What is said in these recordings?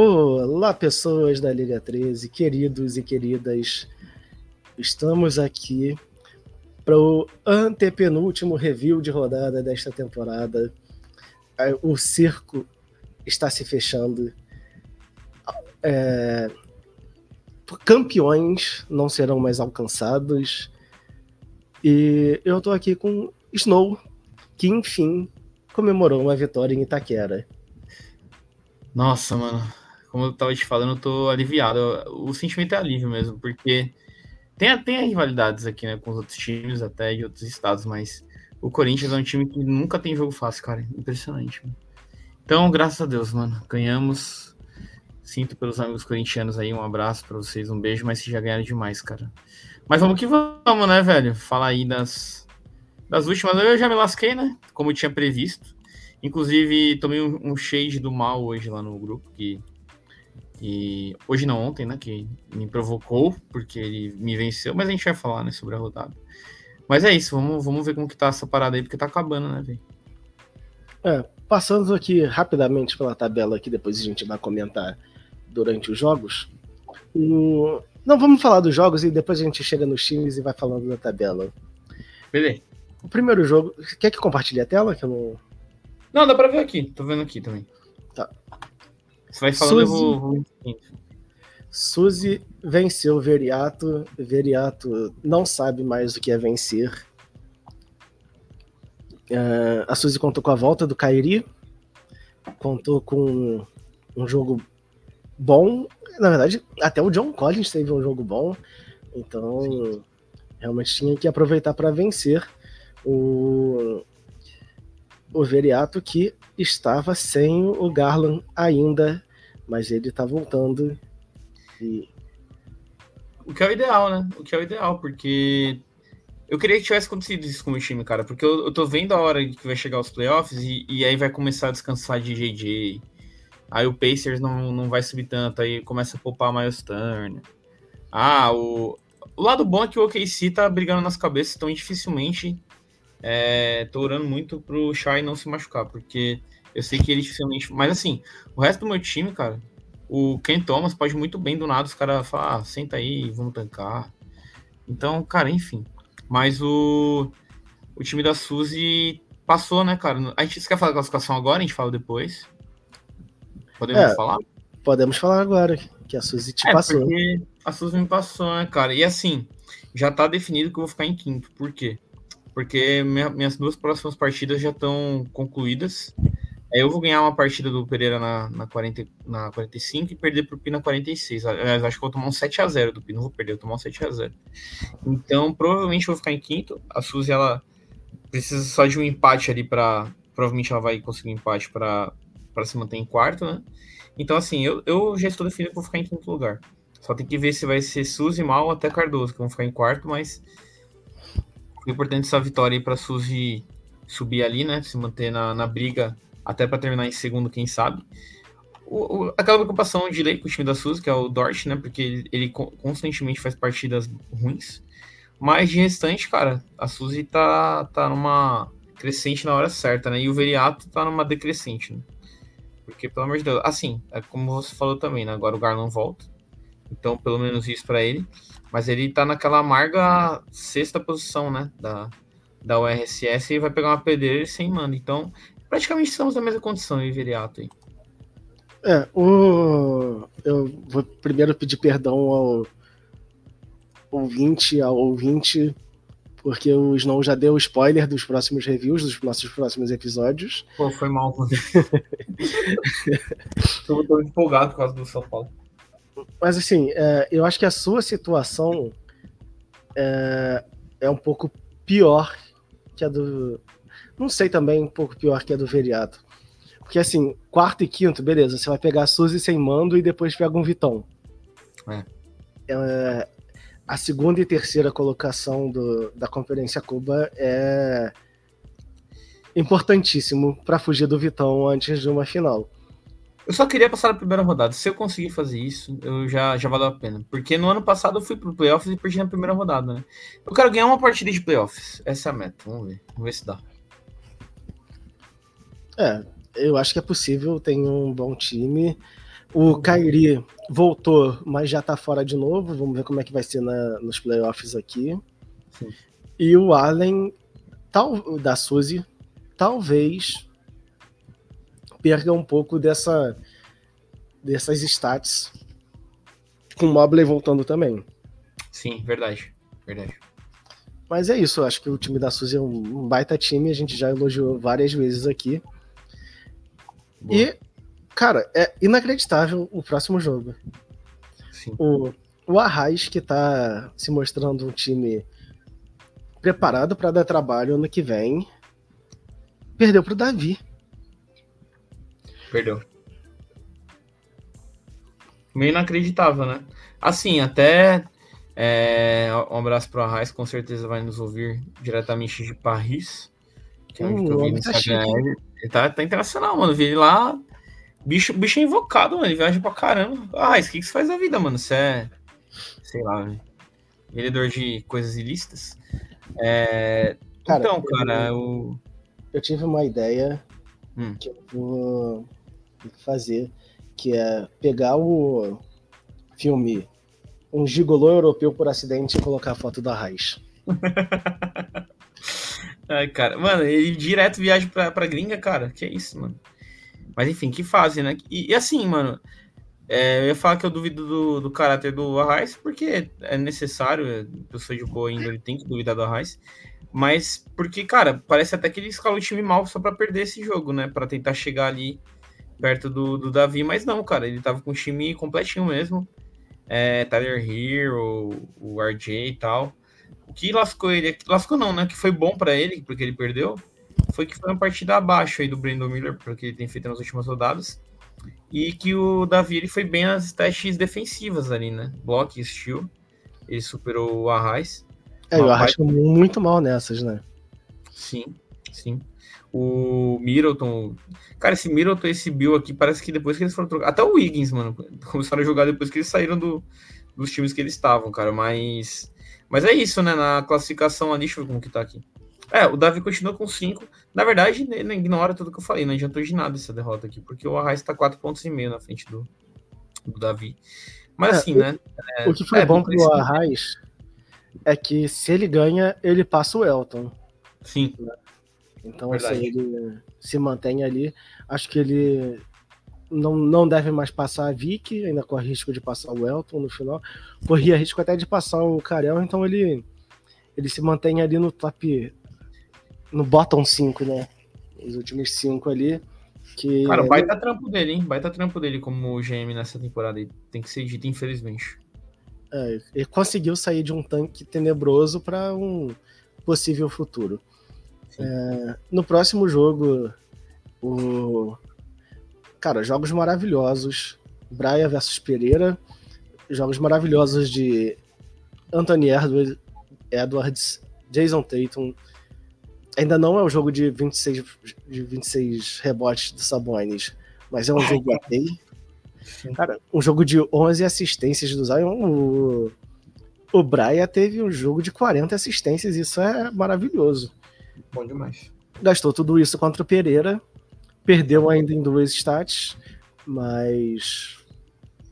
Olá, pessoas da Liga 13, queridos e queridas. Estamos aqui para o antepenúltimo review de rodada desta temporada. O circo está se fechando. É... Campeões não serão mais alcançados. E eu estou aqui com Snow, que enfim comemorou uma vitória em Itaquera. Nossa, mano, como eu tava te falando, eu tô aliviado. O sentimento é alívio mesmo, porque tem, tem rivalidades aqui, né, com os outros times até de outros estados, mas o Corinthians é um time que nunca tem jogo fácil, cara. Impressionante. Mano. Então, graças a Deus, mano, ganhamos. Sinto pelos amigos corintianos aí, um abraço para vocês, um beijo, mas vocês já ganharam demais, cara. Mas vamos que vamos, né, velho? Falar aí das, das últimas. Eu já me lasquei, né? Como eu tinha previsto. Inclusive, tomei um, um shade do mal hoje lá no grupo, que e hoje não ontem, né? Que me provocou, porque ele me venceu, mas a gente vai falar, né, sobre a rodada. Mas é isso, vamos, vamos ver como que tá essa parada aí, porque tá acabando, né, velho? É, passando aqui rapidamente pela tabela que depois a gente vai comentar durante os jogos. Um... Não, vamos falar dos jogos e depois a gente chega nos times e vai falando da tabela. Beleza. O primeiro jogo. Quer que compartilhe a tela? Que eu não... não, dá pra ver aqui. Tô vendo aqui também. Tá. Você vai falando, Suzy, eu vou. Suzy venceu o Veriato. Veriato não sabe mais o que é vencer. Uh, a Suzy contou com a volta do Kairi. Contou com um jogo bom. Na verdade, até o John Collins teve um jogo bom. Então, Sim. realmente tinha que aproveitar para vencer o, o Veriato que estava sem o Garland ainda, mas ele está voltando. E... O que é o ideal, né? O que é o ideal, porque eu queria que tivesse acontecido isso com o time, cara, porque eu, eu tô vendo a hora que vai chegar os playoffs e, e aí vai começar a descansar de JJ. Aí o Pacers não, não vai subir tanto, aí começa a poupar Miles Turner. Ah, o, o lado bom é que o OKC tá brigando nas cabeças, então dificilmente é, tô orando muito pro Shai não se machucar, porque eu sei que ele dificilmente. Mas assim, o resto do meu time, cara, o Ken Thomas pode muito bem do nada os caras falar, ah, senta aí, vamos tancar. Então, cara, enfim. Mas o, o time da Suzy passou, né, cara? A gente quer falar da classificação agora, a gente fala depois. Podemos é, falar? Podemos falar agora, que a Suzy te é, passou. A Suzy me passou, né, cara? E assim, já tá definido que eu vou ficar em quinto. Por quê? Porque minha, minhas duas próximas partidas já estão concluídas. Eu vou ganhar uma partida do Pereira na, na, 40, na 45 e perder pro Pi na 46. Aliás, acho que vou tomar um 7x0 do Pi, não vou perder, vou tomar um 7x0. Então, provavelmente vou ficar em quinto. A Suzy, ela precisa só de um empate ali para Provavelmente ela vai conseguir um empate para se manter em quarto, né? Então, assim, eu, eu já estou definido que vou ficar em quinto lugar. Só tem que ver se vai ser Suzy, Mal até Cardoso, que vão ficar em quarto, mas foi importante essa vitória aí para Suzy subir ali, né? Se manter na, na briga até para terminar em segundo, quem sabe. O, o, aquela preocupação de lei com o time da Suzy, que é o Dort, né? Porque ele, ele, constantemente faz partidas ruins. Mas de restante, cara, a Suzy tá, tá numa crescente na hora certa, né? E o Veriato tá numa decrescente, né? Porque, pelo amor de Deus, assim, é como você falou também, né? Agora o Garland volta. Então, pelo menos isso para ele. Mas ele tá naquela amarga sexta posição, né? Da, da URSS e vai pegar uma pedreira sem mano. Então, praticamente estamos na mesma condição, Iveriato aí. É, o... eu vou primeiro pedir perdão ao ouvinte, ao ouvinte, porque o Snow já deu spoiler dos próximos reviews, dos nossos próximos episódios. Pô, foi mal, tô, tô empolgado por causa do São Paulo. Mas assim, é, eu acho que a sua situação é, é um pouco pior que a do. Não sei também, um pouco pior que a do Veriato. Porque assim, quarto e quinto, beleza, você vai pegar a Suzy sem mando e depois pega um Vitão. É. é a segunda e terceira colocação do, da Conferência Cuba é importantíssimo para fugir do Vitão antes de uma final. Eu só queria passar na primeira rodada. Se eu conseguir fazer isso, eu já, já valeu a pena. Porque no ano passado eu fui pro playoffs e perdi na primeira rodada, né? Eu quero ganhar uma partida de playoffs. Essa é a meta. Vamos ver. Vamos ver se dá. É, eu acho que é possível. Tem um bom time. O Kairi voltou, mas já tá fora de novo. Vamos ver como é que vai ser na, nos playoffs aqui. Sim. E o Allen, tal, da Suzy, talvez perca um pouco dessa dessas stats com o Mobley voltando também. Sim, verdade. Verdade. Mas é isso, acho que o time da Suzy é um baita time, a gente já elogiou várias vezes aqui. Boa. E, cara, é inacreditável o próximo jogo. Sim. O, o Arraiz, que tá se mostrando um time preparado para dar trabalho ano que vem, perdeu pro Davi. Perdeu. Meio inacreditável, né? Assim, até é, um abraço pro Arraiz, com certeza vai nos ouvir diretamente de Paris. Que é onde uh, eu vi no tá Instagram. Ele tá, tá internacional, mano. Vi ele lá. Bicho, bicho é invocado, mano. Ele viaja pra caramba. Ah, o que, que você faz da vida, mano? Você é. Sei lá, velho. Vendedor de coisas ilícitas. É... Cara, então, cara, eu, eu tive uma ideia hum. que eu vou fazer, que é pegar o filme um gigolô europeu por acidente e colocar a foto da Raiz. Ai, cara, mano, ele direto viaja pra, pra gringa, cara. Que é isso, mano. Mas enfim, que fase, né? E, e assim, mano, é, eu ia falar que eu duvido do, do caráter do Arraes, porque é necessário, é, eu sou de boa ainda, ele tem que duvidar do Arraes. Mas porque, cara, parece até que ele escala o time mal só para perder esse jogo, né? Para tentar chegar ali perto do, do Davi, mas não, cara, ele tava com o time completinho mesmo é, Tyler Hero, o RJ e tal. O que lascou ele, lascou não, né? Que foi bom para ele, porque ele perdeu, foi que foi uma partida abaixo aí do Brandon Miller, porque ele tem feito nas últimas rodadas. E que o Davi ele foi bem nas testes defensivas ali, né? Block e steal. Ele superou o Arraiz. É, o Arraiz foi muito mal nessas, né? Sim, sim. O Middleton. Cara, esse Middleton, esse Bill aqui, parece que depois que eles foram trocar. Até o Wiggins, mano, começaram a jogar depois que eles saíram do, dos times que eles estavam, cara. Mas. Mas é isso, né? Na classificação ali, deixa eu ver como que tá aqui. É, o Davi continua com 5. Na verdade, ele ignora tudo que eu falei, não adiantou de nada essa derrota aqui, porque o Arraiz tá 4 pontos e meio na frente do, do Davi. Mas é, assim, o, né? É, o que foi é, bom pro Arraiz é que se ele ganha, ele passa o Elton. Sim. Né? Então, assim, Verdade. assim, ele se mantém ali. Acho que ele não, não deve mais passar a Vicky, ainda corre risco de passar o Elton no final. Corria risco até de passar o Carel, então ele, ele se mantém ali no top. no bottom 5, né? Os últimos 5 ali. Que Cara, vai baita trampo dele, hein? Baita trampo dele como GM nessa temporada. Tem que ser dito, infelizmente. É, ele conseguiu sair de um tanque tenebroso para um possível futuro. É, no próximo jogo, o. Cara, jogos maravilhosos. Braia versus Pereira. Jogos maravilhosos de Anthony Edwards, Jason Tatum. Ainda não é um jogo de 26, de 26 rebotes do Sabonis, mas é um jogo. Cara, um jogo de 11 assistências do Zion. O, o Braia teve um jogo de 40 assistências, isso é maravilhoso. Bom demais. Gastou tudo isso contra o Pereira. Perdeu ainda em duas stats. Mas.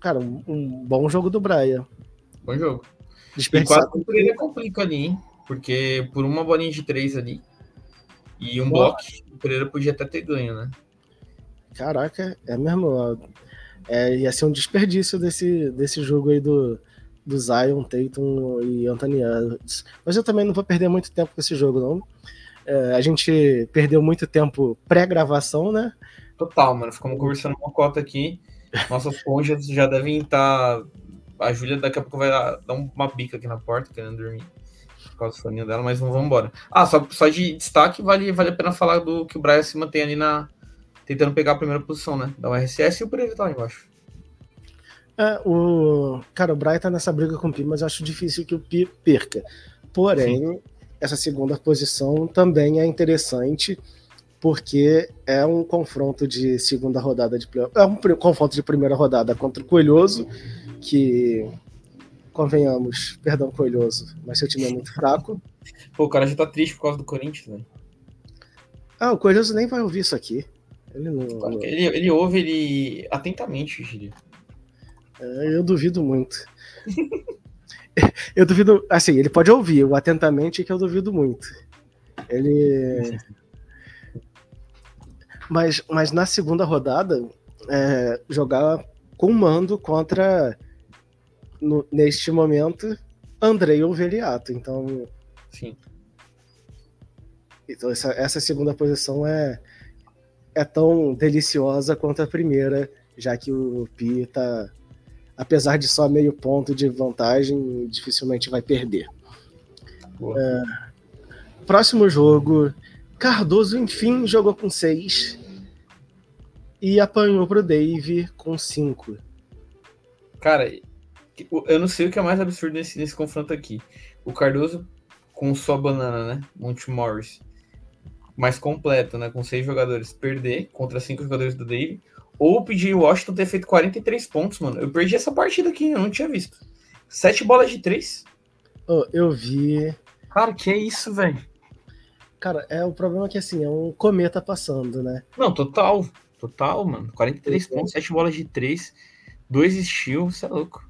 Cara, um, um bom jogo do Braia. Bom jogo. Desperdiçado. E quase o Pereira complica ali, hein? Porque por uma bolinha de três ali e um bloco, o Pereira podia até ter ganho, né? Caraca, é mesmo. É, ia ser um desperdício desse, desse jogo aí do, do Zion, Tatum e Anthony Edwards. Mas eu também não vou perder muito tempo com esse jogo, não. É, a gente perdeu muito tempo pré-gravação, né? Total, mano. Ficamos conversando uma cota aqui. Nossas cônjuges já devem estar. Tá... A Júlia daqui a pouco vai dar uma bica aqui na porta, querendo dormir. Por causa do soninho dela, mas vamos embora. Ah, só, só de destaque, vale, vale a pena falar do que o Brian se mantém ali na. Tentando pegar a primeira posição, né? Da URSS e o Pereira tá lá embaixo. É, o. Cara, o Brian tá nessa briga com o Pi, mas eu acho difícil que o Pi perca. Porém, Sim essa segunda posição também é interessante, porque é um confronto de segunda rodada de playoff. É um confronto de primeira rodada contra o Coelhoso, que convenhamos, perdão, Coelhoso, mas seu time é muito fraco. Pô, o cara já tá triste por causa do Corinthians, né? Ah, o Coelhoso nem vai ouvir isso aqui. Ele não. Claro ele, ele ouve ele atentamente, Gíria. É, eu duvido muito. eu duvido, assim, ele pode ouvir o atentamente que eu duvido muito. Ele. Mas, mas na segunda rodada, é, jogar com mando contra, no, neste momento, Andrei Oveliato. Então. Sim. Então essa, essa segunda posição é, é tão deliciosa quanto a primeira, já que o Pi tá. Apesar de só meio ponto de vantagem, dificilmente vai perder. É, próximo jogo. Cardoso, enfim, jogou com 6 e apanhou pro Dave com 5. Cara, eu não sei o que é mais absurdo nesse, nesse confronto aqui. O Cardoso com sua banana, né? Monte Morris. Mais completo, né? Com seis jogadores. Perder contra cinco jogadores do Dave. Ou pedir o Washington ter feito 43 pontos, mano. Eu perdi essa partida aqui, eu não tinha visto. Sete bolas de três. Oh, eu vi. Cara, que é isso, velho? Cara, é o problema é que assim, é um cometa passando, né? Não, total. Total, mano. 43 pontos, 7 bolas de 3, 2 steals, você é louco.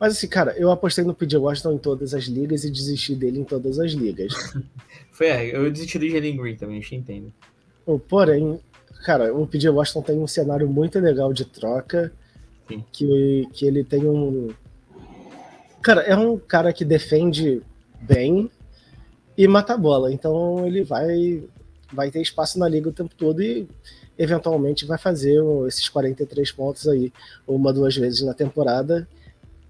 Mas assim, cara, eu apostei no PJ Washington em todas as ligas e desisti dele em todas as ligas. Foi, é, eu desisti do Jalen Green também, eu entendo. Porém, cara, o PJ Washington tem um cenário muito legal de troca. Sim. Que, que ele tem um. Cara, é um cara que defende bem e mata a bola. Então ele vai, vai ter espaço na liga o tempo todo e eventualmente vai fazer esses 43 pontos aí uma, duas vezes na temporada.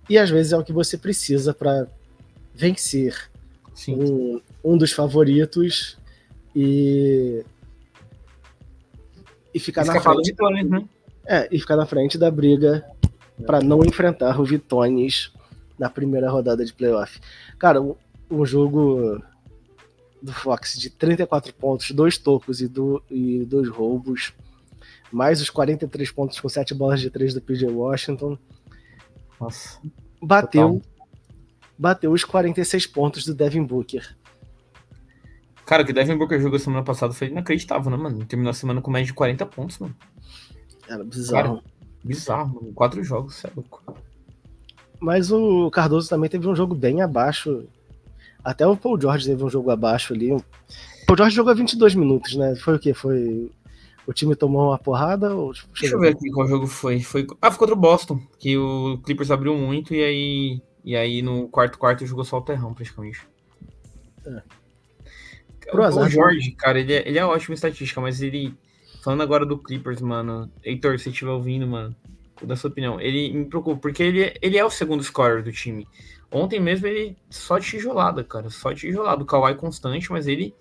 E às vezes é o que você precisa para vencer um, um, dos favoritos e, e ficar na frente. né? É, e ficar na frente da briga para não enfrentar o Vitones na primeira rodada de playoff. Cara, um, jogo do Fox de 34 pontos, dois tocos e, do, e dois roubos, mais os 43 pontos com 7 bolas de 3 do PJ Washington. Nossa. Bateu, bateu os 46 pontos do Devin Booker. Cara, o que Devin Booker jogou semana passada foi inacreditável, né, mano? Terminou a semana com mais de 40 pontos, mano. Era bizarro. Cara, bizarro, mano. Quatro jogos, você é louco. Mas o Cardoso também teve um jogo bem abaixo até o Paul George teve um jogo abaixo ali. O Paul George jogou 22 minutos, né? Foi o quê? Foi. O time tomou uma porrada? Ou, tipo, Deixa eu ver aqui qual jogo foi. foi. Ah, foi contra o Boston, que o Clippers abriu muito e aí. E aí no quarto quarto jogou só o terrão, praticamente. É. Pro o azar, George, cara, ele é, ele é ótimo em estatística, mas ele. Falando agora do Clippers, mano. Heitor, se você estiver ouvindo, mano, da sua opinião, ele me preocupa, porque ele, ele é o segundo scorer do time. Ontem mesmo ele só tijolada, cara. Só tijolada. O Kawhi constante, mas ele.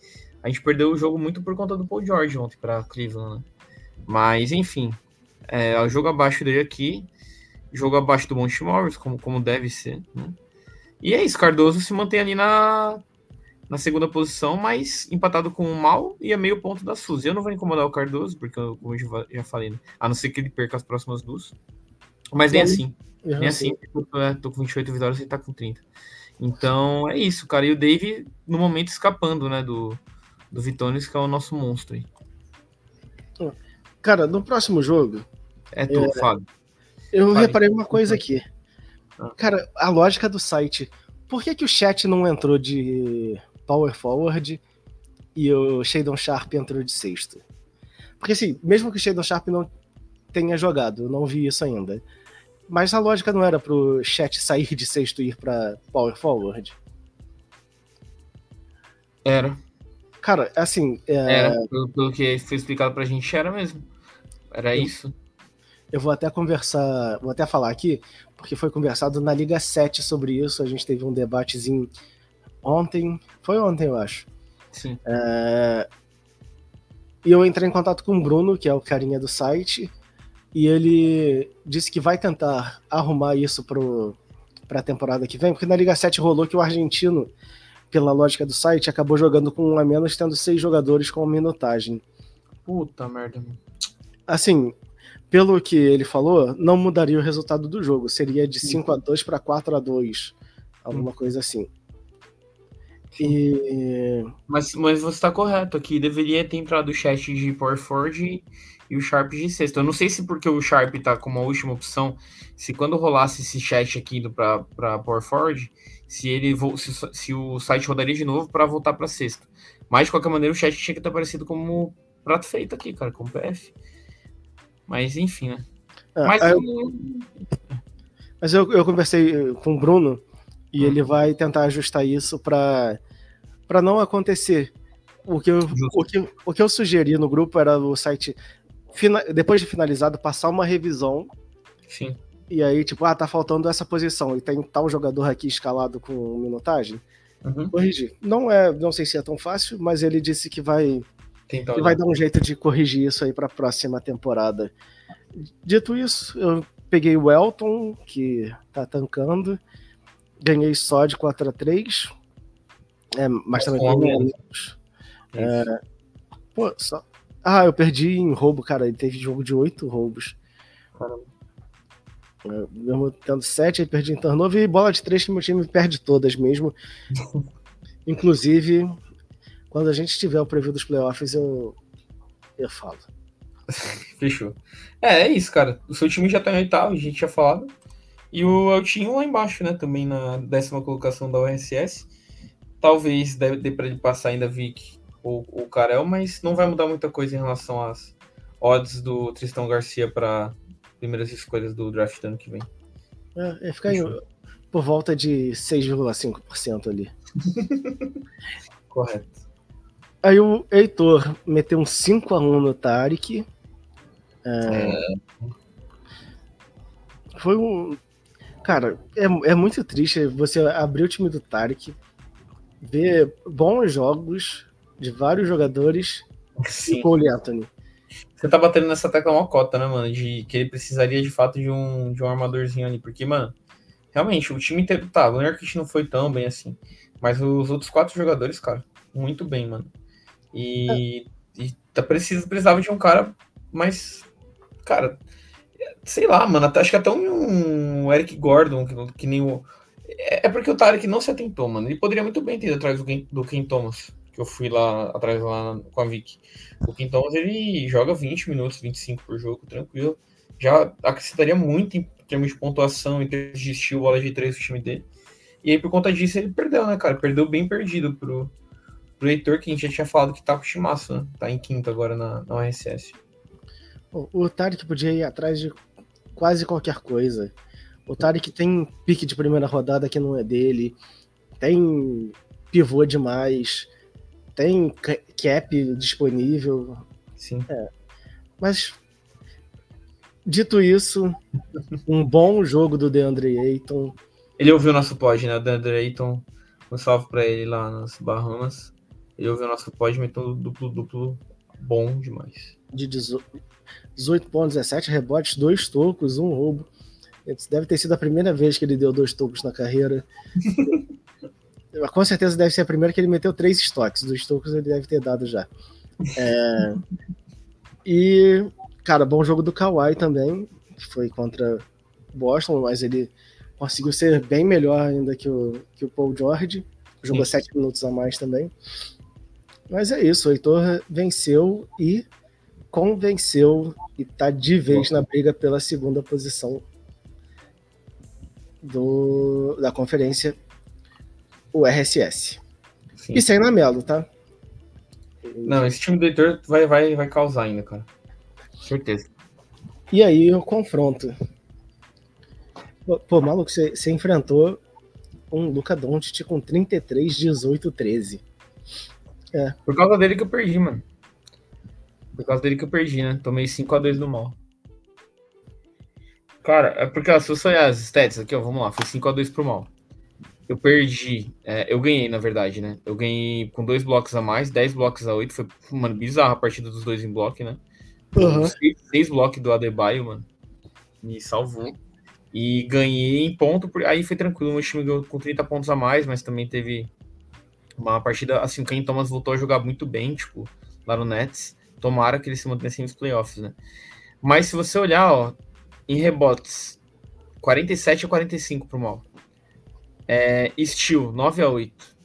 A gente perdeu o jogo muito por conta do Paul George ontem para Cleveland, né? Mas, enfim. É, o jogo abaixo dele aqui. Jogo abaixo do Monte Morris, como, como deve ser, né? E é isso, Cardoso se mantém ali na, na segunda posição, mas empatado com o Mal e a meio ponto da Suzy. Eu não vou incomodar o Cardoso, porque eu, como eu já falei, né? a não ser que ele perca as próximas duas. Mas nem assim. Uhum. Nem assim, tô, tô com 28 vitórias e tá com 30. Então é isso, cara. E o Dave, no momento, escapando, né, do, do Vitones, que é o nosso monstro aí. Cara, no próximo jogo. É tu, é, Fábio. Eu Fale. reparei uma coisa aqui. Ah. Cara, a lógica do site. Por que, que o chat não entrou de power forward e o Shadon Sharp entrou de sexto? Porque assim, mesmo que o Shadon Sharp não tenha jogado, eu não vi isso ainda. Mas a lógica não era pro chat sair de sexto e ir pra power forward? Era. Cara, assim. É... Era, pelo, pelo, que foi explicado pra gente, era mesmo. Era eu, isso. Eu vou até conversar, vou até falar aqui, porque foi conversado na Liga 7 sobre isso. A gente teve um debatezinho ontem. Foi ontem, eu acho. Sim. É... E eu entrei em contato com o Bruno, que é o carinha do site, e ele disse que vai tentar arrumar isso para a temporada que vem, porque na Liga 7 rolou que o argentino, pela lógica do site, acabou jogando com um a menos, tendo seis jogadores com minutagem. Puta merda. Assim, pelo que ele falou, não mudaria o resultado do jogo. Seria de 5 a 2 para 4 a 2 Alguma coisa assim. E... Mas, mas você está correto aqui. Deveria ter entrado o chat de Power Forge e o Sharp de sexta. Eu não sei se porque o Sharp está como a última opção, se quando rolasse esse chat aqui indo para Power Forge, se ele se, se o site rodaria de novo para voltar para sexta. Mas de qualquer maneira o chat tinha que ter aparecido como prato feito aqui, cara, como PF. Mas enfim, né? É, mas, eu, mas eu, eu conversei com o Bruno e ele uhum. vai tentar ajustar isso para para não acontecer. O que, eu, o, que, o que eu sugeri no grupo era o site, depois de finalizado, passar uma revisão. Sim. E aí, tipo, ah, tá faltando essa posição e tem tal jogador aqui escalado com minutagem. Uhum. Corrigir. Não é, não sei se é tão fácil, mas ele disse que vai, que vai dar um jeito de corrigir isso aí para a próxima temporada. Dito isso, eu peguei o Elton, que tá tancando, ganhei só de 4 a 3 é, mas também ganhei menos. É, pô, só... Ah, eu perdi em roubo, cara. Ele teve jogo de 8 roubos. Caramba. É, mesmo tendo 7, aí perdi em turnover e bola de 3 que meu time perde todas mesmo. Inclusive, quando a gente tiver o preview dos playoffs, eu, eu falo. Fechou. É, é isso, cara. O seu time já tá em oitavo, a gente tinha falado. E o Eltinho lá embaixo, né? Também na décima colocação da URSS. Talvez dê para ele passar ainda Vic ou o Karel, mas não vai mudar muita coisa em relação às odds do Tristão Garcia para primeiras escolhas do draft do ano que vem. É, é ficar por volta de 6,5% ali. Correto. Aí o Heitor meteu um 5x1 no Tarek. É... É... Foi um. Cara, é, é muito triste você abrir o time do Tarek, ver bons jogos de vários jogadores Sim. e Cole Anthony. Você tá batendo nessa tecla uma cota, né, mano? De que ele precisaria de fato de um, de um armadorzinho ali. Porque, mano, realmente, o time inteiro. Tá, o Nurkic não foi tão bem assim. Mas os outros quatro jogadores, cara, muito bem, mano. E, é. e tá, precisa, precisava de um cara mais. Cara, sei lá, mano. Acho que até um, um Eric Gordon, que, que, nem o. É, é porque o Tarek não se atentou, mano. Ele poderia muito bem ter ido atrás do Ken, do Ken Thomas, que eu fui lá atrás lá com a Vic. O Ken Thomas ele joga 20 minutos, 25 por jogo, tranquilo. Já acrescentaria muito em termos de pontuação, em termos de estilo, bola de três do time dele. E aí, por conta disso, ele perdeu, né, cara? Perdeu bem perdido pro, pro Heitor, que a gente já tinha falado que tá com o Chimaço, né? Tá em quinto agora na, na ORSS. O, Tarek podia ir atrás de quase qualquer coisa. O Tarek tem pique de primeira rodada que não é dele, tem pivô demais, tem cap disponível. Sim. É. Mas, dito isso, um bom jogo do DeAndre Ayton. Ele ouviu nosso pod, né? O DeAndre Ayton, um salve pra ele lá nas Bahamas. Ele ouviu nosso pod, meteu duplo, duplo bom demais. De 18, 18 pontos, 17 rebotes, dois tocos, um roubo. Deve ter sido a primeira vez que ele deu dois tocos na carreira. Com certeza deve ser a primeira que ele meteu três estoques. Dois tocos ele deve ter dado já. É... E, cara, bom jogo do Kawhi também, que foi contra Boston, mas ele conseguiu ser bem melhor ainda que o, que o Paul George. Jogou Sim. sete minutos a mais também. Mas é isso, o Heitor venceu e convenceu e tá de vez na briga pela segunda posição do, da conferência, o RSS. Sim. E sem Namelo, tá? Não, esse time do Heitor vai, vai, vai causar ainda, cara. Certeza. E aí o confronto. Pô, maluco, você, você enfrentou um Luca Doncic com 33, 18, 13. É. Por causa dele que eu perdi, mano. Por causa dele que eu perdi, né? Tomei 5x2 no mal. Cara, é porque ó, se eu sonhar as stats aqui, ó, vamos lá, foi 5x2 pro mal. Eu perdi, é, eu ganhei, na verdade, né? Eu ganhei com dois blocos a mais, 10 blocos a 8. Foi, mano, bizarra a partida dos dois em bloco, né? Uhum. Seis, seis blocos do Adebayo, mano. Me salvou. E ganhei em ponto, aí foi tranquilo. Meu time ganhou com 30 pontos a mais, mas também teve uma partida, assim, o Ken Thomas voltou a jogar muito bem, tipo, lá no Nets. Tomara que ele se mantenha nos playoffs, né? Mas se você olhar, ó, em rebotes, 47 a 45 pro mal. É, Steel, 9 a 8.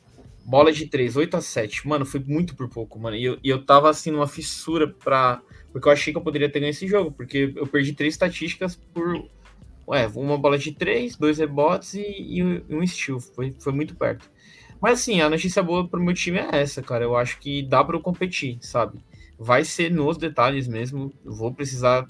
Bola de 3, 8 a 7. Mano, foi muito por pouco, mano. E eu, e eu tava assim numa fissura pra. Porque eu achei que eu poderia ter ganho esse jogo. Porque eu perdi três estatísticas por. Ué, uma bola de 3, dois rebotes e, e um steal. Foi, foi muito perto. Mas assim, a notícia boa pro meu time é essa, cara. Eu acho que dá para eu competir, sabe? Vai ser nos detalhes mesmo. Eu vou precisar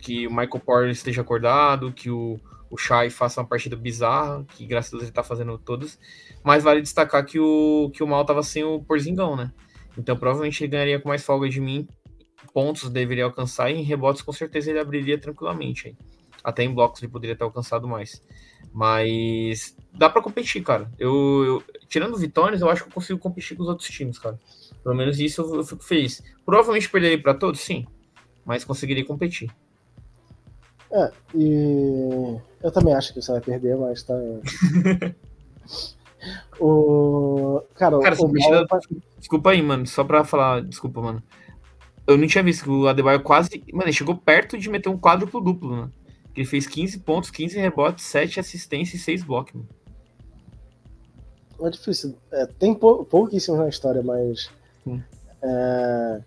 que o Michael Porter esteja acordado, que o, o Shai faça uma partida bizarra, que graças a Deus ele tá fazendo todas. Mas vale destacar que o, que o Mal tava sem o Porzingão, né? Então provavelmente ele ganharia com mais folga de mim. Pontos deveria alcançar e em rebotes com certeza ele abriria tranquilamente. Aí. Até em blocos ele poderia ter alcançado mais. Mas dá para competir, cara. Eu, eu, tirando vitórias, eu acho que eu consigo competir com os outros times, cara. Pelo menos isso eu, fico feliz. Provavelmente perderei para todos, sim. Mas conseguirei competir. É, e eu também acho que você vai perder, mas tá. o. Cara, cara o Mal... Desculpa aí, mano. Só pra falar. Desculpa, mano. Eu não tinha visto que o Adebayo quase. Mano, ele chegou perto de meter um quádruplo duplo, né? Ele fez 15 pontos, 15 rebotes, 7 assistências e 6 blocos, mano. É difícil. É, tem pou, pouquíssimo na história, mas. É,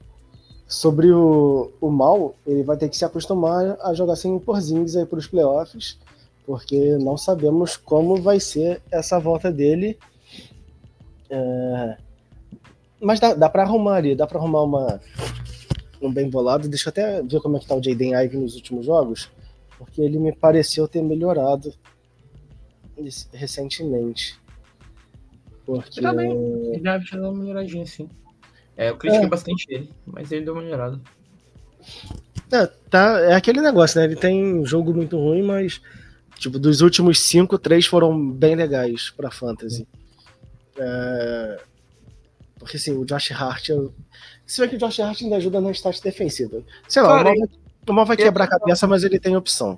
sobre o, o mal, ele vai ter que se acostumar a jogar sem o Porzingis aí para os playoffs, porque não sabemos como vai ser essa volta dele. É, mas dá, dá para arrumar ali, dá para arrumar uma, um bem bolado. Deixa eu até ver como é que tá o Jaden Ive nos últimos jogos, porque ele me pareceu ter melhorado recentemente. Porque... Ele também, ele deve uma melhoradinha, sim. É, eu critiquei é. bastante ele, mas ele deu uma melhorada. É, tá, é aquele negócio, né? Ele tem um jogo muito ruim, mas tipo, dos últimos cinco, três foram bem legais pra Fantasy. É, porque assim, o Josh Hart. Eu... Se bem que o Josh Hart ainda ajuda na estática defensiva. Sei lá, Cara, o, mal vai, o mal vai quebrar a cabeça, mas ele tem opção.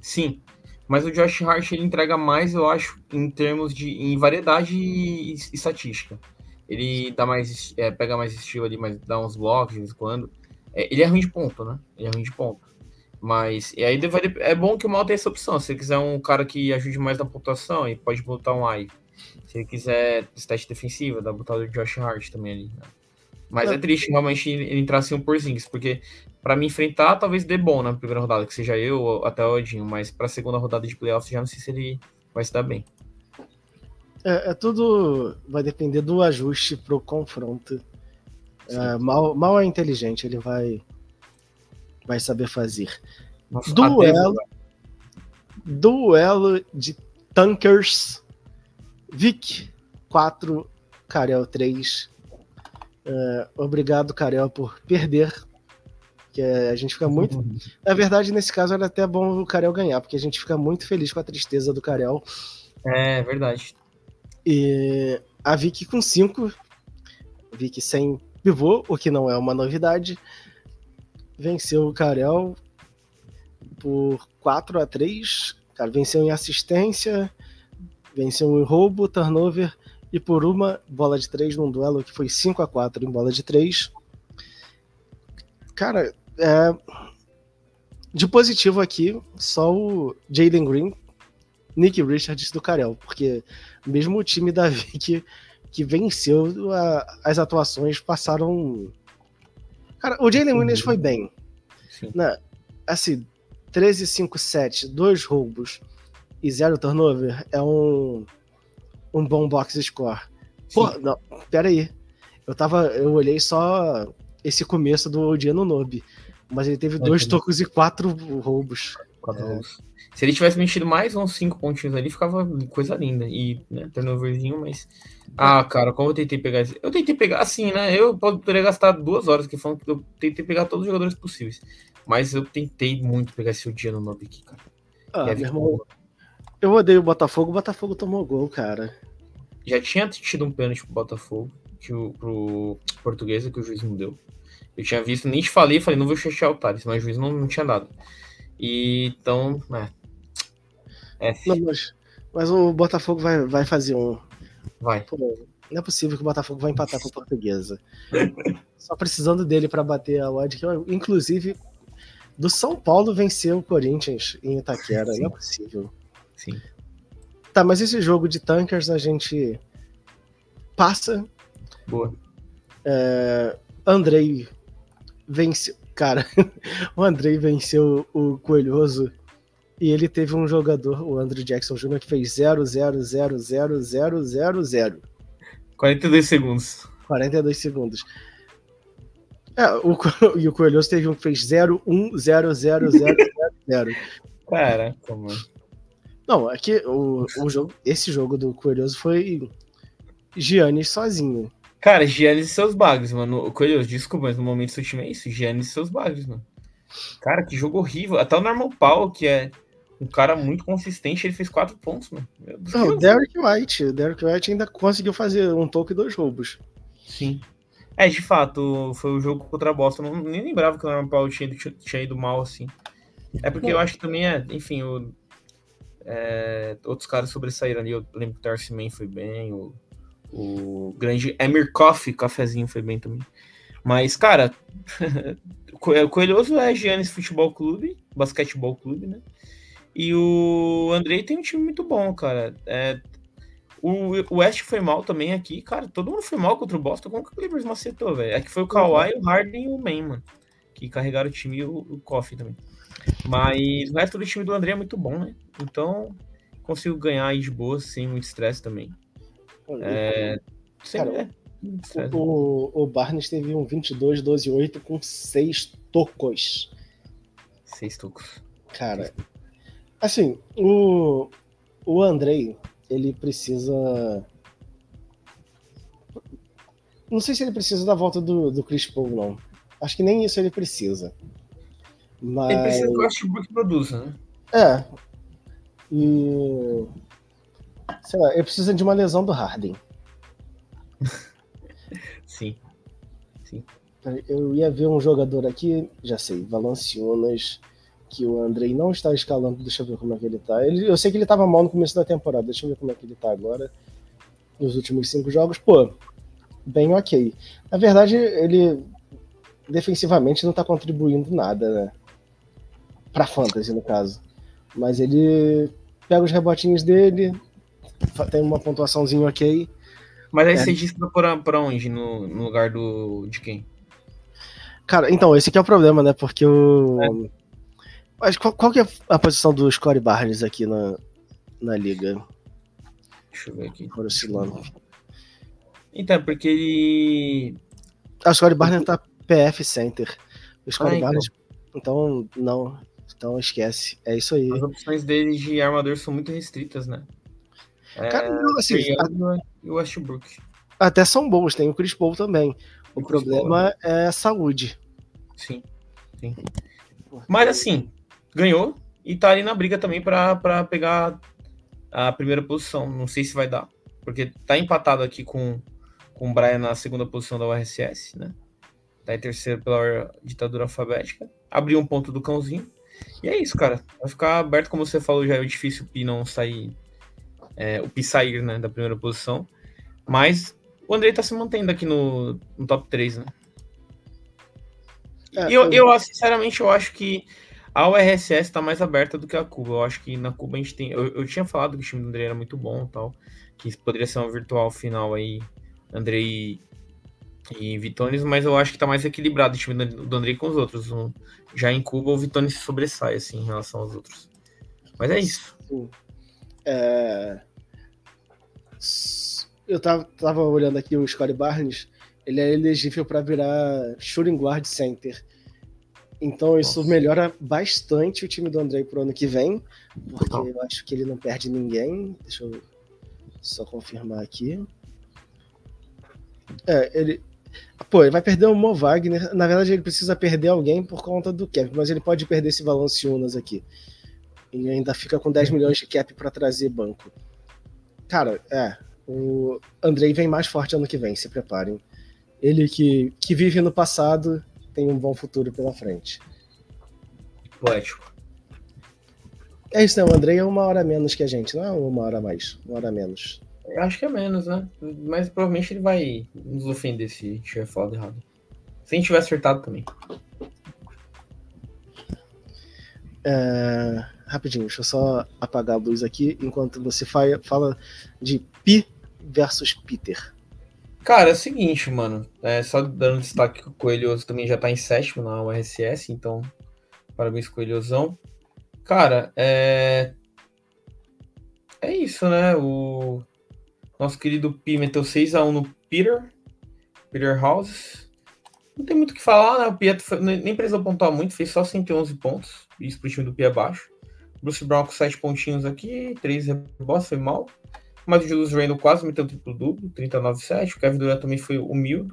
Sim. Mas o Josh Hart ele entrega mais, eu acho, em termos de em variedade e estatística. Ele dá mais, é, pega mais estilo ali, mas dá uns blocos de vez em quando. É, ele é ruim de ponto, né? Ele é ruim de ponto. Mas e aí vai, é bom que o mal tenha essa opção. Se ele quiser um cara que ajude mais na pontuação, ele pode botar um Ive. Se ele quiser teste defensiva, dá botar o Josh Hart também ali. Né? Mas é. é triste realmente ele entrar assim um Porzingis, porque para me enfrentar talvez dê bom na primeira rodada, que seja eu ou até o Odinho, mas para a segunda rodada de playoffs já não sei se ele vai se dar bem. É, é tudo vai depender do ajuste pro confronto. É, mal, mal é inteligente, ele vai vai saber fazer. Nossa, duelo, duelo de tankers. Vic 4, Karel 3. É, obrigado, Karel, por perder. Que a gente fica muito. Uhum. Na verdade, nesse caso, era até bom o Karel ganhar, porque a gente fica muito feliz com a tristeza do Karel. É verdade. E a Vicky com 5, Vicky sem pivô, o que não é uma novidade, venceu o Karel por 4 a 3 Cara, venceu em assistência, venceu em roubo, turnover e por uma bola de 3 num duelo que foi 5 a 4 em bola de 3. Cara, é... de positivo aqui, só o Jalen Green Nick Richards do Carel, porque mesmo o time da Vic que venceu, a, as atuações passaram. Cara, o Jalen Williams foi bem. Né? Assim, 13, 5, 7, dois roubos e zero turnover é um, um bom box score. Pô, não, pera aí. Eu tava. Eu olhei só esse começo do dia no Nobe. Mas ele teve dois tocos e quatro roubos. É. Se ele tivesse mexido mais uns cinco pontinhos ali, ficava coisa linda. E, né, turnoverzinho, mas. Ah, cara, como eu tentei pegar. Eu tentei pegar, assim, né? Eu poderia gastar duas horas aqui falando que eu tentei pegar todos os jogadores possíveis. Mas eu tentei muito pegar esse dia no Nob aqui, cara. Ah, meu irmão, eu odeio o Botafogo, o Botafogo tomou gol, cara. Já tinha tido um pênalti pro Botafogo, que o, pro portuguesa, que o juiz não deu. Eu tinha visto, nem te falei, falei, não vou fechar o Thales, mas o juiz não, não tinha dado. E, então, é, é. Não, mas, mas o Botafogo vai, vai fazer um. Vai. Pô, não é possível que o Botafogo vai empatar com a Portuguesa. Só precisando dele para bater a odd, que inclusive do São Paulo venceu o Corinthians em Itaquera. Sim. Não é possível. Sim. Tá, mas esse jogo de tankers a gente passa. Boa. É, Andrei venceu. Cara, o Andrei venceu o Coelhoso e ele teve um jogador, o Andrew Jackson Jr., que fez 0, 0, 0, 0, 0, 0, 0. 42 segundos. 42 segundos. É, o, e o Coelhoso teve um que fez 0, 1, 0, 0, 0, 0. Caraca, mano. Não, é o, o jogo, esse jogo do Coelhoso foi Giannis sozinho. Cara, Giannis e seus bugs, mano. Coelhoso, desculpa, mas no momento do seu time é isso. Giannis e seus bugs, mano. Cara, que jogo horrível. Até o Normal Paul, que é um cara muito consistente, ele fez quatro pontos, mano. Não, o Derek White. O Derek White ainda conseguiu fazer um toque e dois roubos. Sim. É, de fato, foi o jogo contra a Boston. Não, nem lembrava que o Norman Powell tinha, tinha ido mal assim. É porque eu acho que também é, enfim, o, é, outros caras sobressaíram ali. Eu lembro que o Darcy Man foi bem, o, o grande Emir Coffee, cafezinho foi bem também. Mas, cara, o Coelhoso é Giannis Futebol Clube, Basquetebol Clube, né? E o Andrei tem um time muito bom, cara. É, o, West foi mal também aqui, cara. Todo mundo foi mal contra o Boston. Como que o Clippers macetou, velho? É que foi o Kawhi, o Harden e o Man, mano. Que carregaram o time e o, o Coffee também. Mas o resto do time do André é muito bom, né? Então, consigo ganhar aí de boa, sem muito estresse também. É, cara, é, o, o Barnes teve um 22, 12, 8 com 6 tocos. 6 tocos. Cara, Assim, o, o Andrei, ele precisa. Não sei se ele precisa da volta do, do Chris Paul, não. Acho que nem isso ele precisa. Mas... Ele precisa que o Westbrook produza, né? É. E. Sei lá, ele precisa de uma lesão do Harden. Sim. Sim. Eu ia ver um jogador aqui, já sei, Valanciunas que o Andrei não está escalando. Deixa eu ver como é que ele tá. Ele, eu sei que ele estava mal no começo da temporada. Deixa eu ver como é que ele tá agora. Nos últimos cinco jogos, pô, bem ok. Na verdade, ele defensivamente não está contribuindo nada, né? Pra fantasy, no caso. Mas ele pega os rebotinhos dele, tem uma pontuaçãozinha ok. Mas aí é. você diz pra, onde? No, no lugar do. de quem? Cara, então, esse aqui é o problema, né? Porque o. É. Mas qual, qual que é a posição do Scottie Barnes aqui na, na liga? Deixa eu ver aqui. Oscilando. Então, porque ele. Ah, o Scottie Barnes tá PF Center. O Scottie ah, então. Barnes. Então, não. Então esquece. É isso aí. As opções dele de armador são muito restritas, né? É, Cara, não, assim. E o Westbrook. Até são bons, tem o Chris Paul também. O, o problema Paul, é a saúde. Sim, sim. Mas assim, ganhou e tá ali na briga também para pegar a primeira posição. Não sei se vai dar, porque tá empatado aqui com, com o Brian na segunda posição da URSS, né? Tá em terceiro pela ditadura alfabética. Abriu um ponto do cãozinho. E é isso, cara. Vai ficar aberto, como você falou, já é difícil o Pi não sair. É, o Pi sair, né, da primeira posição. Mas o Andrei tá se mantendo aqui no, no top 3, né? É, eu, eu, sinceramente, eu acho que a URSS está mais aberta do que a Cuba. Eu acho que na Cuba a gente tem. Eu, eu tinha falado que o time do André era muito bom tal. Que poderia ser uma virtual final aí, André e, e Vitones, mas eu acho que está mais equilibrado o time do, do André com os outros. Já em Cuba, o Vitones sobressai assim, em relação aos outros. Mas é isso. É... Eu tava, tava olhando aqui o Scottie Barnes, ele é elegível para virar shooting guard center. Então isso Nossa. melhora bastante o time do André pro ano que vem, porque eu acho que ele não perde ninguém. Deixa eu só confirmar aqui. É, ele. Pô, ele vai perder o Mo Wagner. Na verdade, ele precisa perder alguém por conta do cap, mas ele pode perder esse Valanciunas aqui. E ainda fica com 10 milhões de cap para trazer banco. Cara, é. O Andrei vem mais forte ano que vem, se preparem. Ele que, que vive no passado tem um bom futuro pela frente. Poético. É isso, né? O Andrei é uma hora menos que a gente, não é uma hora mais, uma hora menos. Eu acho que é menos, né? Mas provavelmente ele vai nos ofender se tiver falado errado. Se a gente tiver acertado também. É... Rapidinho, deixa eu só apagar a luz aqui enquanto você fala de Pi versus Peter. Cara, é o seguinte, mano. É, só dando destaque que o Coelhoso também já tá em sétimo na URSS, então parabéns, Coelhosão. Cara, é. É isso, né? O nosso querido Pi meteu 6x1 no Peter. Peter House. Não tem muito o que falar, né? O Pi nem precisou pontuar muito, fez só 111 pontos. Isso pro time do Pi abaixo. Bruce Brown com 7 pontinhos aqui, 3 rebotes, foi mal. Mas o Julius Randle quase meteu triplo-duplo, 39-7. O Kevin Durant também foi humilde.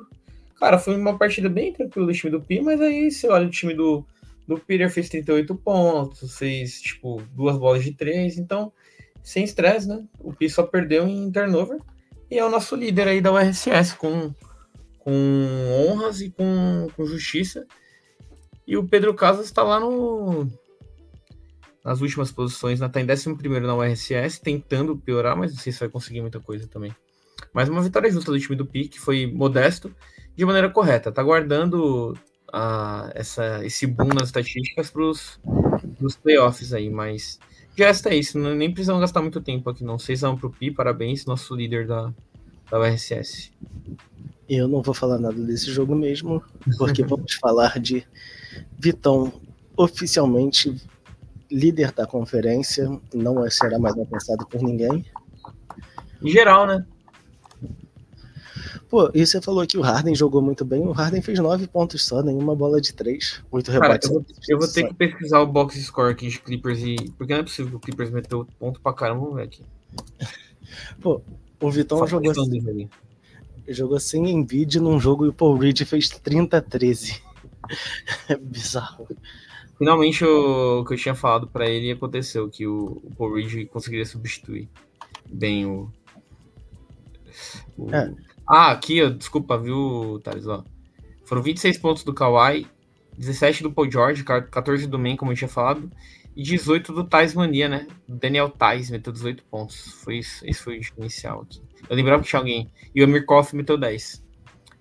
Cara, foi uma partida bem tranquila do time do Pi, mas aí você olha o time do, do Peter fez 38 pontos, fez, tipo, duas bolas de três. Então, sem estresse, né? O Pi só perdeu em turnover. E é o nosso líder aí da URSS, com, com honras e com, com justiça. E o Pedro Casas está lá no, nas últimas posições, né? tá em 11 na URSS, tentando piorar, mas não sei se vai conseguir muita coisa também. Mas uma vitória justa do time do PIC, foi modesto, de maneira correta. Tá guardando uh, essa, esse boom nas estatísticas para os playoffs aí, mas já está isso, não, nem precisamos gastar muito tempo aqui não. Vocês vão pro Pi, parabéns, nosso líder da, da URSS. Eu não vou falar nada desse jogo mesmo, porque vamos falar de Vitão oficialmente líder da conferência, não será mais alcançado por ninguém. Em geral, né? Pô, e você falou que o Harden jogou muito bem. O Harden fez nove pontos só, nenhuma bola de três. Oito rebotes. eu, vou, eu vou, ter que pesquisar o box score aqui de Clippers e. Porque não é possível que o Clippers meteu ponto pra caramba, aqui. Pô, o Vitão jogou assim. Jogou sem Embiid num jogo e o Paul Reed fez 30-13. é bizarro. Finalmente o que eu tinha falado para ele aconteceu, que o, o Paul Reed conseguiria substituir bem o. o... É. Ah, aqui, ó, desculpa, viu, Thales? Ó. Foram 26 pontos do Kawhi, 17 do Paul George, 14 do Men, como eu tinha falado, e 18 do Thais Mania, né? Daniel Thais meteu 18 pontos. Foi isso, esse foi o inicial aqui. Eu lembrava que tinha alguém. E o Amir Koff meteu 10.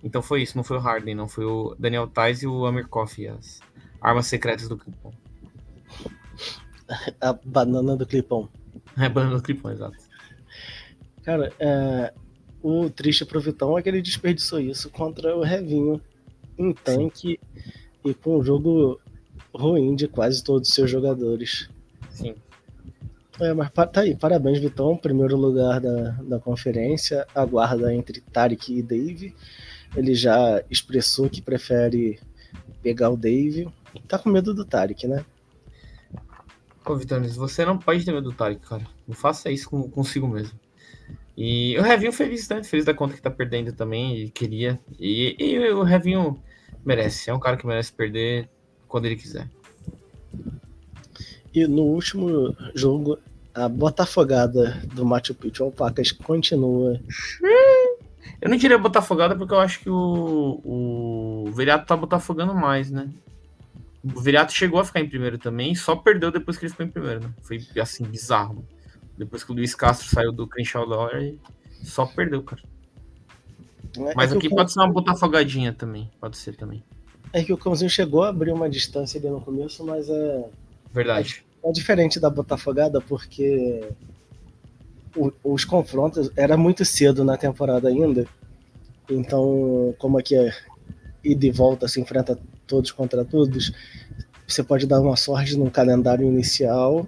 Então foi isso, não foi o Harden, não. Foi o Daniel Thais e o Amir Koff. As, Armas secretas do Clipon. A banana do Clipon. É a banana do Clipon, exato. Cara, é, o triste pro Vitão é que ele desperdiçou isso contra o Revinho em tanque Sim. e com um jogo ruim de quase todos os seus jogadores. Sim. É, mas tá aí, parabéns, Vitão. Primeiro lugar da, da conferência, a guarda entre Tarek e Dave. Ele já expressou que prefere pegar o Dave tá com medo do Tarek, né? Pô, Vitanis, você não pode ter medo do Tarek, cara. Não faça isso com, consigo mesmo. E o Revinho feliz, né? Feliz da conta que tá perdendo também, e queria. E, e o Revinho merece. É um cara que merece perder quando ele quiser. E no último jogo, a botafogada do Machu Picchu Alpacas continua. Eu não diria botafogada porque eu acho que o, o Viriato tá botafogando mais, né? O Viriato chegou a ficar em primeiro também, só perdeu depois que ele ficou em primeiro, né? Foi assim, bizarro. Depois que o Luiz Castro saiu do Crenshaw hora, só perdeu, cara. É, Mas é aqui pode ser uma botafogadinha também, pode ser também. É que o Cãozinho chegou a abrir uma distância ali no começo, mas é. Verdade. É, é diferente da Botafogada, porque o, os confrontos era muito cedo na temporada ainda. Então, como aqui é ida e volta, se enfrenta todos contra todos, você pode dar uma sorte num calendário inicial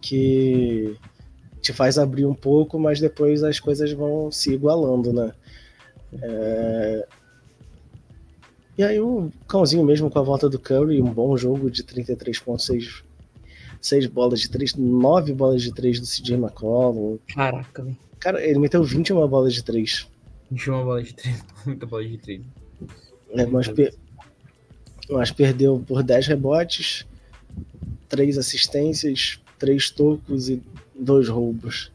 que te faz abrir um pouco, mas depois as coisas vão se igualando, né? É... E aí o cãozinho mesmo com a volta do Curry, um bom jogo de 33.6 6 bolas de 3, 9 bolas de 3 do CJ McCollum. Caraca, velho. Cara, ele meteu 21 bolas de 3. 21 bolas de 3, muita bola de 3. É, mas, per... mas perdeu por 10 rebotes, 3 assistências, 3 tocos e 2 roubos.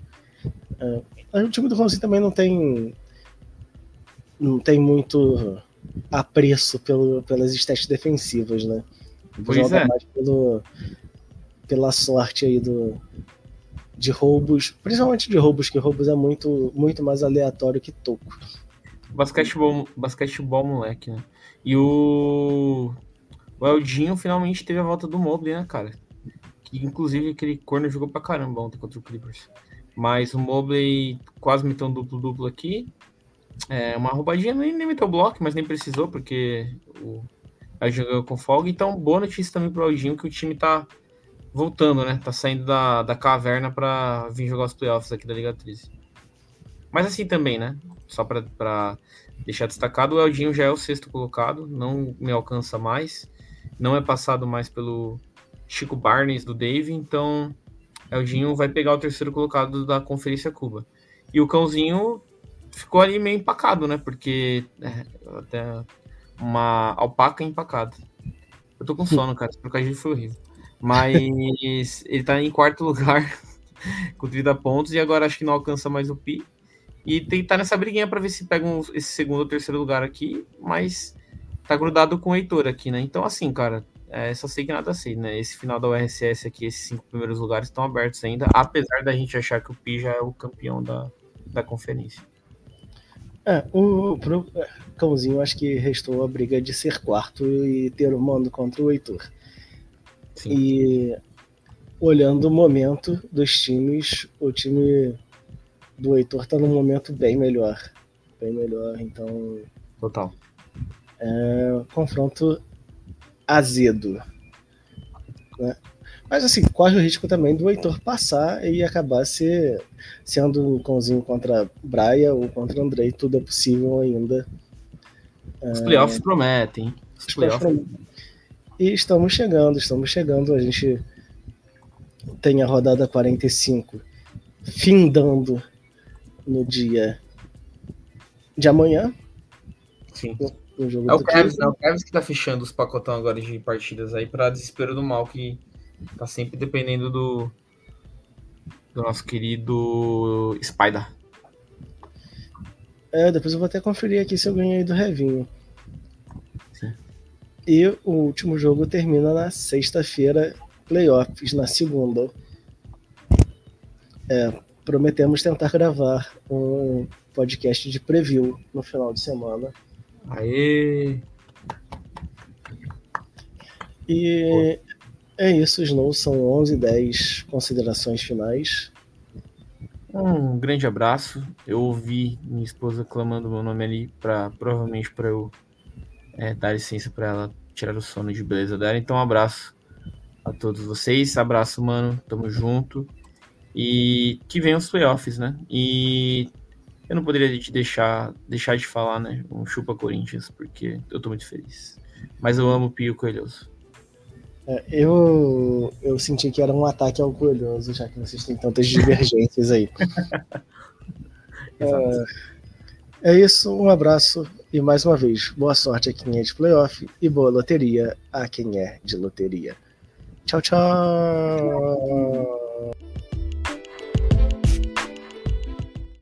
É, o time do Ronzi também não tem não tem muito apreço pelo, pelas estéticas defensivas, né? Pois Joga é. mais pelo, pela sorte aí do, de roubos, principalmente de roubos, que roubos é muito, muito mais aleatório que toco. Basquetebol, basquetebol moleque, né? E o, o Eldinho finalmente teve a volta do Mobley, né, cara? Que inclusive aquele corner jogou pra caramba ontem contra o Clippers. Mas o Mobley quase meteu um duplo-duplo aqui. É uma roubadinha, nem, nem meteu bloco, mas nem precisou, porque o, a jogou com folga. Então, boa notícia também pro Aldinho que o time tá voltando, né? Tá saindo da, da caverna para vir jogar os playoffs aqui da Liga 13. Mas assim também, né? Só para deixar destacado, o Eldinho já é o sexto colocado, não me alcança mais, não é passado mais pelo Chico Barnes do Dave, então Eldinho vai pegar o terceiro colocado da Conferência Cuba. E o Cãozinho ficou ali meio empacado, né? Porque é, até uma alpaca empacada. Eu tô com sono, cara, esse trocadilho foi horrível. Mas ele tá em quarto lugar com 30 pontos e agora acho que não alcança mais o Pi. E tentar nessa briguinha para ver se pega um, esse segundo ou terceiro lugar aqui, mas tá grudado com o Heitor aqui, né? Então, assim, cara, é, só sei que nada sei, né? Esse final da URSS aqui, esses cinco primeiros lugares estão abertos ainda, apesar da gente achar que o Pi já é o campeão da, da conferência. É, o pro Cãozinho acho que restou a briga de ser quarto e ter o mando contra o Heitor. Sim. E olhando o momento dos times, o time do Heitor tá num momento bem melhor. Bem melhor, então. Total. É, confronto azedo. Né? Mas assim, corre o risco também do Heitor passar e acabar se, sendo um cãozinho contra Braia ou contra Andrei, tudo é possível ainda. Os playoffs é... prometem. Os playoffs... E estamos chegando, estamos chegando. A gente tem a rodada 45 findando no dia de amanhã. Sim. No, jogo é, o Kevs, é o Kevs que tá fechando os pacotão agora de partidas aí para desespero do mal, que tá sempre dependendo do, do nosso querido Spider. É, depois eu vou até conferir aqui se eu ganhei do Revinho. Sim. E o último jogo termina na sexta-feira, playoffs na segunda. É, prometemos tentar gravar um podcast de preview no final de semana. Aê! E é isso, Snow. São 11 10 considerações finais. Um grande abraço. Eu ouvi minha esposa clamando meu nome ali, para provavelmente para eu é, dar licença para ela tirar o sono de beleza dela. Então, um abraço a todos vocês. Abraço, mano. Tamo junto. E que venham os playoffs, né? E eu não poderia te deixar, deixar de falar, né? Um chupa Corinthians, porque eu tô muito feliz. Mas eu amo o Pio Coelhoso. É, eu, eu senti que era um ataque ao Coelhoso, já que vocês têm tantas divergências aí. é, é isso, um abraço e mais uma vez, boa sorte a quem é de playoff e boa loteria a quem é de loteria. Tchau, tchau!